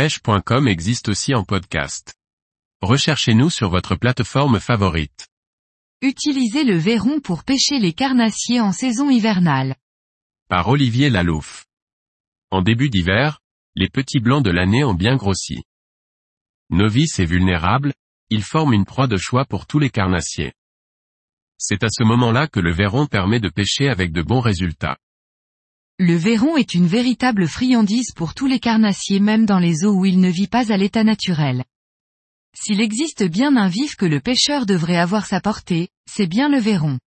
pêche.com existe aussi en podcast. Recherchez-nous sur votre plateforme favorite. Utilisez le verron pour pêcher les carnassiers en saison hivernale. Par Olivier Lalouf. En début d'hiver, les petits blancs de l'année ont bien grossi. Novices et vulnérables, ils forment une proie de choix pour tous les carnassiers. C'est à ce moment-là que le verron permet de pêcher avec de bons résultats. Le verron est une véritable friandise pour tous les carnassiers même dans les eaux où il ne vit pas à l'état naturel. S'il existe bien un vif que le pêcheur devrait avoir sa portée, c'est bien le verron.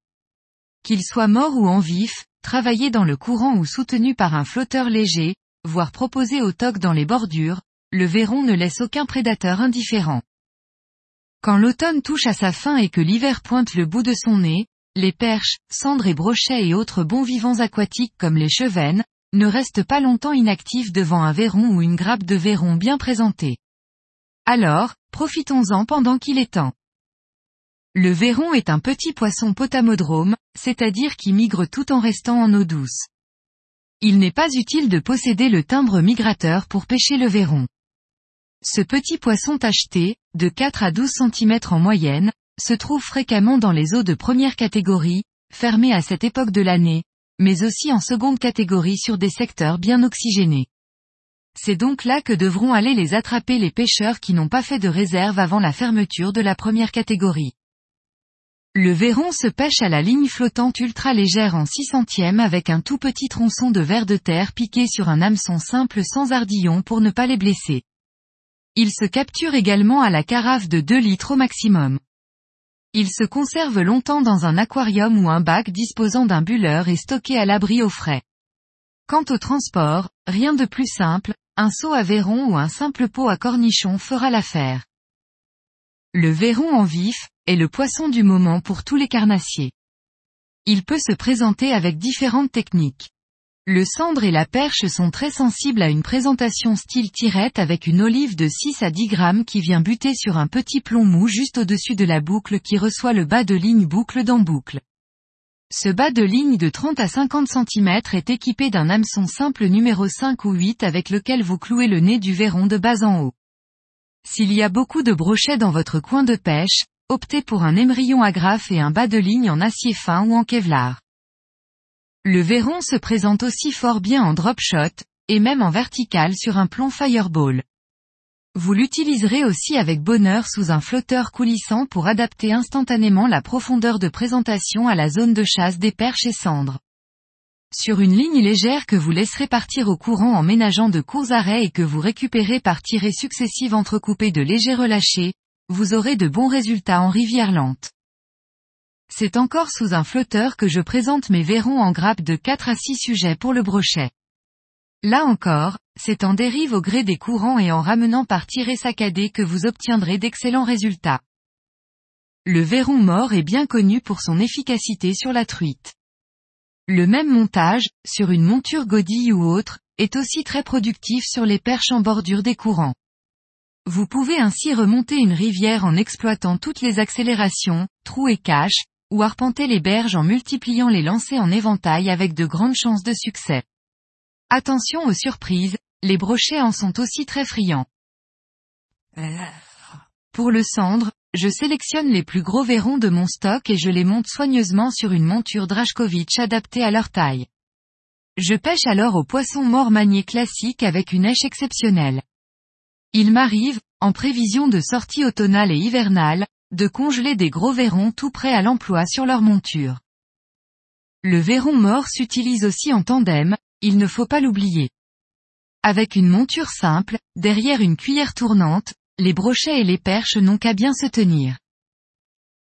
Qu'il soit mort ou en vif, travaillé dans le courant ou soutenu par un flotteur léger, voire proposé au toc dans les bordures, le verron ne laisse aucun prédateur indifférent. Quand l'automne touche à sa fin et que l'hiver pointe le bout de son nez, les perches, cendres et brochets et autres bons vivants aquatiques comme les chevennes, ne restent pas longtemps inactifs devant un verron ou une grappe de verron bien présentée. Alors, profitons-en pendant qu'il est temps. Le verron est un petit poisson potamodrome, c'est-à-dire qui migre tout en restant en eau douce. Il n'est pas utile de posséder le timbre migrateur pour pêcher le verron. Ce petit poisson tacheté, de 4 à 12 cm en moyenne, se trouve fréquemment dans les eaux de première catégorie, fermées à cette époque de l'année, mais aussi en seconde catégorie sur des secteurs bien oxygénés. C'est donc là que devront aller les attraper les pêcheurs qui n'ont pas fait de réserve avant la fermeture de la première catégorie. Le verron se pêche à la ligne flottante ultra légère en 6 centièmes avec un tout petit tronçon de verre de terre piqué sur un hameçon simple sans ardillon pour ne pas les blesser. Il se capture également à la carafe de 2 litres au maximum. Il se conserve longtemps dans un aquarium ou un bac disposant d'un bulleur et stocké à l'abri au frais. Quant au transport, rien de plus simple, un seau à verron ou un simple pot à cornichon fera l'affaire. Le verron en vif, est le poisson du moment pour tous les carnassiers. Il peut se présenter avec différentes techniques. Le cendre et la perche sont très sensibles à une présentation style tirette avec une olive de 6 à 10 grammes qui vient buter sur un petit plomb mou juste au-dessus de la boucle qui reçoit le bas de ligne boucle dans boucle. Ce bas de ligne de 30 à 50 cm est équipé d'un hameçon simple numéro 5 ou 8 avec lequel vous clouez le nez du verron de bas en haut. S'il y a beaucoup de brochets dans votre coin de pêche, optez pour un émerillon agrafe et un bas de ligne en acier fin ou en kevlar. Le verron se présente aussi fort bien en drop shot, et même en vertical sur un plomb fireball. Vous l'utiliserez aussi avec bonheur sous un flotteur coulissant pour adapter instantanément la profondeur de présentation à la zone de chasse des perches et cendres. Sur une ligne légère que vous laisserez partir au courant en ménageant de courts arrêts et que vous récupérez par tirées successives entrecoupées de légers relâchés, vous aurez de bons résultats en rivière lente. C'est encore sous un flotteur que je présente mes verrons en grappe de 4 à 6 sujets pour le brochet. Là encore, c'est en dérive au gré des courants et en ramenant par tiré saccadé que vous obtiendrez d'excellents résultats. Le verron mort est bien connu pour son efficacité sur la truite. Le même montage, sur une monture godille ou autre, est aussi très productif sur les perches en bordure des courants. Vous pouvez ainsi remonter une rivière en exploitant toutes les accélérations, trous et caches, ou arpenter les berges en multipliant les lancers en éventail avec de grandes chances de succès. Attention aux surprises, les brochets en sont aussi très friands. Pour le cendre, je sélectionne les plus gros verrons de mon stock et je les monte soigneusement sur une monture Drashkovich adaptée à leur taille. Je pêche alors au poisson mort manié classique avec une èche exceptionnelle. Il m'arrive, en prévision de sortie automnale et hivernale, de congeler des gros verrons tout prêts à l'emploi sur leur monture. Le verron mort s'utilise aussi en tandem, il ne faut pas l'oublier. Avec une monture simple, derrière une cuillère tournante, les brochets et les perches n'ont qu'à bien se tenir.